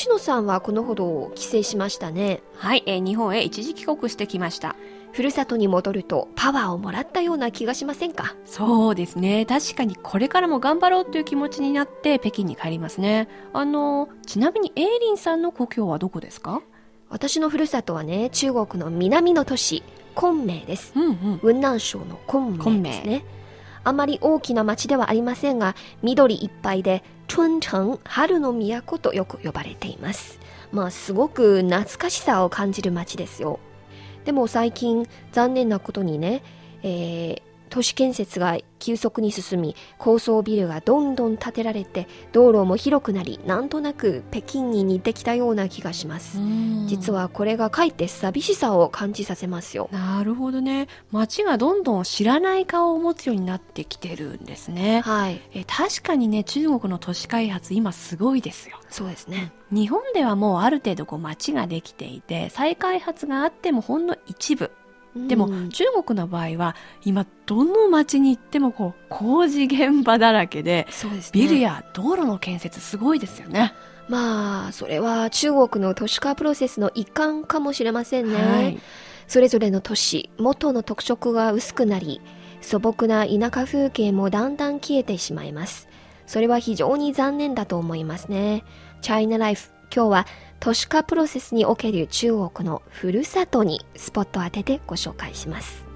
えー、吉野さんはこのほど帰省しましたね。はい、えー、日本へ一時帰国してきました。ふるさとに戻るとパワーをもらったような気がしませんか？そうですね。確かにこれからも頑張ろうという気持ちになって北京に帰りますね。あの、ちなみにエイリンさんの故郷はどこですか？私のふるさとはね、中国の南の都市、昆明です。うんうん、雲南省の昆明ですね。あまり大きな町ではありませんが、緑いっぱいで、春城、春の都とよく呼ばれています。まあ、すごく懐かしさを感じる町ですよ。でも最近、残念なことにね、えー、都市建設が急速に進み高層ビルがどんどん建てられて道路も広くなりなんとなく北京に似てきたような気がします。実はこれがかえって寂しさを感じさせますよ。なるほどね。街がどんどん知らない顔を持つようになってきてるんですね。はい。え確かにね中国の都市開発今すごいですよ。そうですね。日本ではもうある程度こう街ができていて再開発があってもほんの一部でも、中国の場合は今どの町に行ってもこう工事現場だらけで、ね、ビルや道路の建設すごいですよね。まあそれは中国の都市化プロセスの一環かもしれませんね。はい、それぞれの都市元の特色が薄くなり素朴な田舎風景もだんだん消えてしまいます。それは非常に残念だと思いますね。チャイナライフ今日は都市化プロセスにおける中国のふるさとにスポットを当ててご紹介します。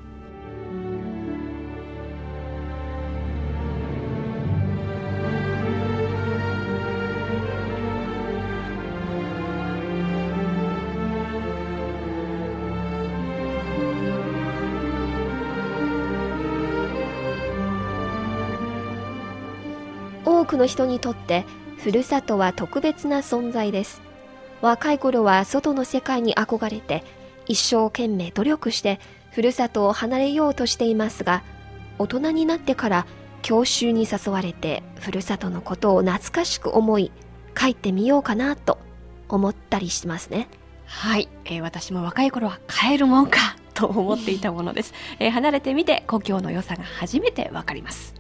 多くの人にとってふるさとは特別な存在です。若い頃は外の世界に憧れて一生懸命努力してふるさとを離れようとしていますが大人になってから教習に誘われてふるさとのことを懐かしく思い帰ってみようかなと思ったりしますね。はい、えー、私も若い頃は帰るもんかと思っていたものです、えー、離れてみて故郷の良さが初めてわかります。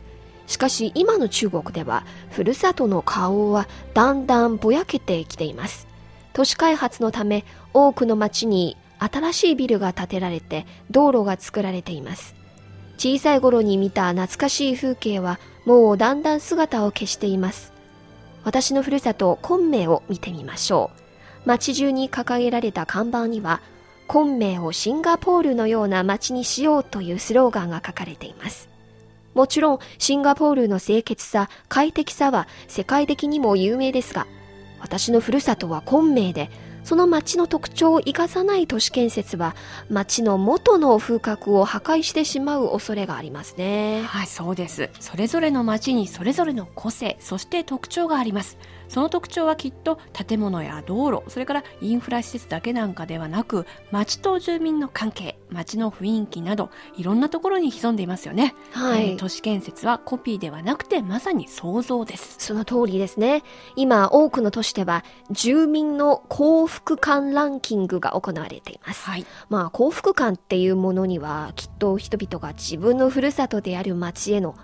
しかし今の中国ではふるさとの顔はだんだんぼやけてきています都市開発のため多くの町に新しいビルが建てられて道路が作られています。小さい頃に見た懐かしい風景はもうだんだん姿を消しています。私のふるさと、昆明を見てみましょう。街中に掲げられた看板には、昆明をシンガポールのような街にしようというスローガンが書かれています。もちろん、シンガポールの清潔さ、快適さは世界的にも有名ですが、私のふるさとは昆明で、その町の特徴を生かさない都市建設は、町の元の風格を破壊してしまう恐れがありますね。はい、そうです。それぞれの町にそれぞれの個性、そして特徴があります。その特徴はきっと建物や道路、それからインフラ施設だけなんかではなく、町と住民の関係、町の雰囲気など、いろんなところに潜んでいますよね。はい、えー、都市建設はコピーではなくて、まさに創造です。その通りですね。今、多くの都市では、住民の幸福感ランキングが行われています。はい、まあ、幸福感っていうものには、きっと人々が自分のふるさとである町への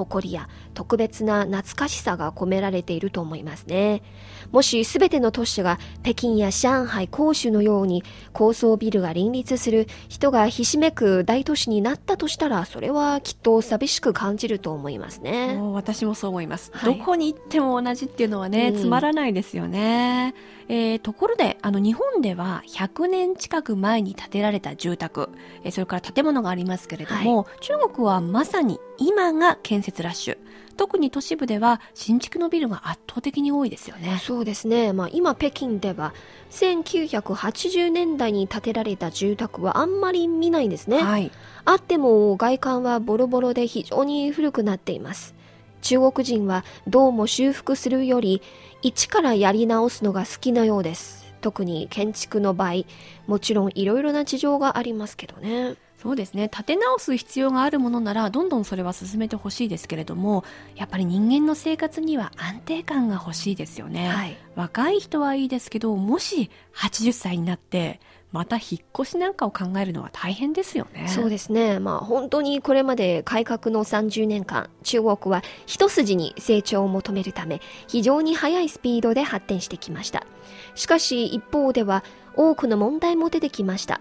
誇りや特別な懐かしさが込められていると思いますね。もし全ての都市が北京や上海、広州のように高層ビルが林立する人がひしめく大都市になったとしたら、それはきっと寂しく感じると思いますね。私もそう思います、はい、どこに行っても同じっていうのはね、つまらないですよね。えー、ところで、あの日本では100年近く前に建てられた住宅、えー、それから建物がありますけれども、はい、中国はまさに今が建設ラッシュ。特に都市部では新築のビルが圧倒的に多いですよね。そうですね。まあ今北京では1980年代に建てられた住宅はあんまり見ないんですね。はい。あっても外観はボロボロで非常に古くなっています。中国人はどうも修復するより一からやり直すのが好きなようです。特に建築の場合、もちろんいろいろな事情がありますけどね。そうですね立て直す必要があるものならどんどんそれは進めてほしいですけれどもやっぱり人間の生活には安定感が欲しいですよね、はい、若い人はいいですけどもし80歳になってまた引っ越しなんかを考えるのは大変ですよね。そうですね。まあ本当にこれまで改革の30年間、中国は一筋に成長を求めるため、非常に速いスピードで発展してきました。しかし一方では多くの問題も出てきました。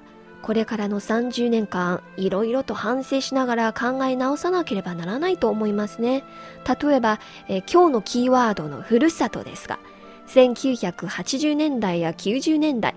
これからの30年間、いろいろと反省しながら考え直さなければならないと思いますね。例えば、え今日のキーワードのふるさとですが、1980年代や90年代、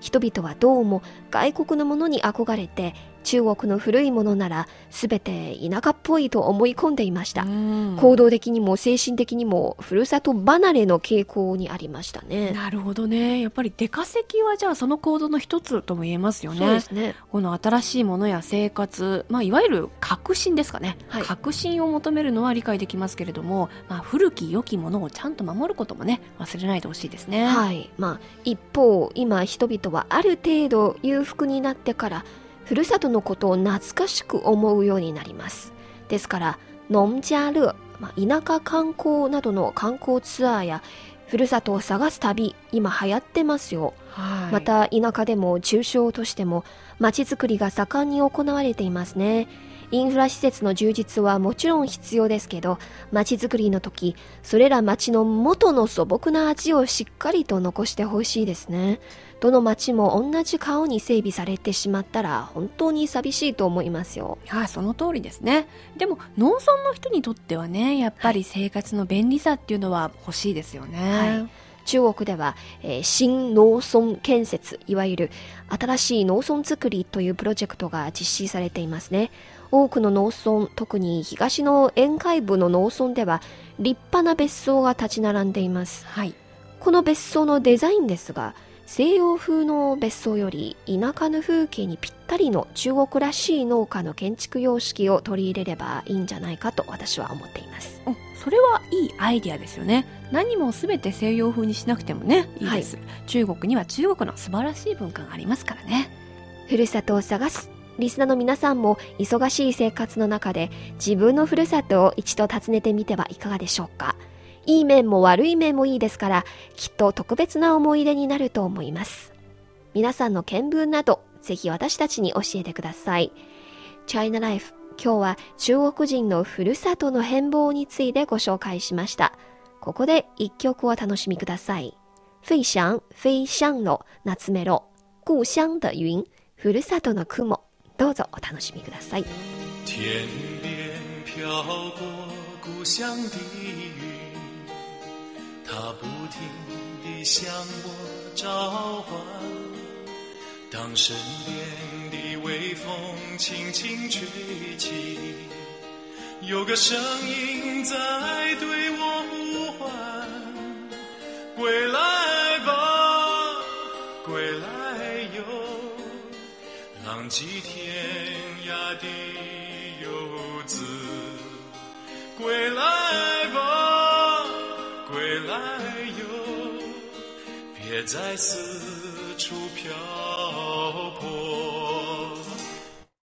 人々はどうも外国のものに憧れて中国の古いものなら全て田舎っぽいと思い込んでいました。行動的にも精神的にもふるさと離れの傾向にありましたね。なるほどね。やっぱり出稼ぎはじゃあその行動の一つとも言えますよね。そうですね。この新しいものや生活、まあいわゆる革新ですかね。はい、革新を求めるのは理解できますけれども、まあ古き良きものをちゃんと守ることもね、忘れないでほしいですね。はい。まあ一方、今人々はある程度裕福になってからふるさとのことを懐かしく思うようになります。ですから、ノンジャル、まあ、田舎観光などの観光ツアーやふるさとを探す旅、今流行ってますよ。はい、また田舎でも中小としても街づくりが盛んに行われていますね。インフラ施設の充実はもちろん必要ですけど、街づくりの時、それら街の元の素朴な味をしっかりと残してほしいですね。どの町も同じ顔に整備されてしまったら本当に寂しいと思いますよ。はい、その通りですね。でも農村の人にとってはね、やっぱり生活の便利さっていうのは欲しいですよね。はい中国では、えー、新農村建設、いわゆる新しい農村づくりというプロジェクトが実施されていますね。多くの農村、特に東の沿海部の農村では立派な別荘が立ち並んでいます。はい。この別荘のデザインですが、西洋風の別荘より田舎の風景にぴったりの中国らしい農家の建築様式を取り入れればいいんじゃないかと私は思っています。それはいいアイディアですよね。何も全て西洋風にしなくてもねいいです、はい、中国には中国の素晴らしい文化がありますからね。ふるさとを探すリスナーの皆さんも忙しい生活の中で自分のふるさとを一度訪ねてみてはいかがでしょうか？いい面も悪い面もいいですから、きっと特別な思い出になると思います。皆さんの見聞など、ぜひ私たちに教えてください。China Life 今日は中国人のふるさとの変貌についてご紹介しました。ここで一曲を楽しみください。飞翔飞翔の夏メロ、故乡的雲、ふるさとの雲。どうぞお楽しみください。天边飘过故乡的云他不停地向我召唤，当身边的微风轻轻吹起，有个声音在对我呼唤：归来 浪迹天涯的游子，归来吧。归来哟别再四处漂泊。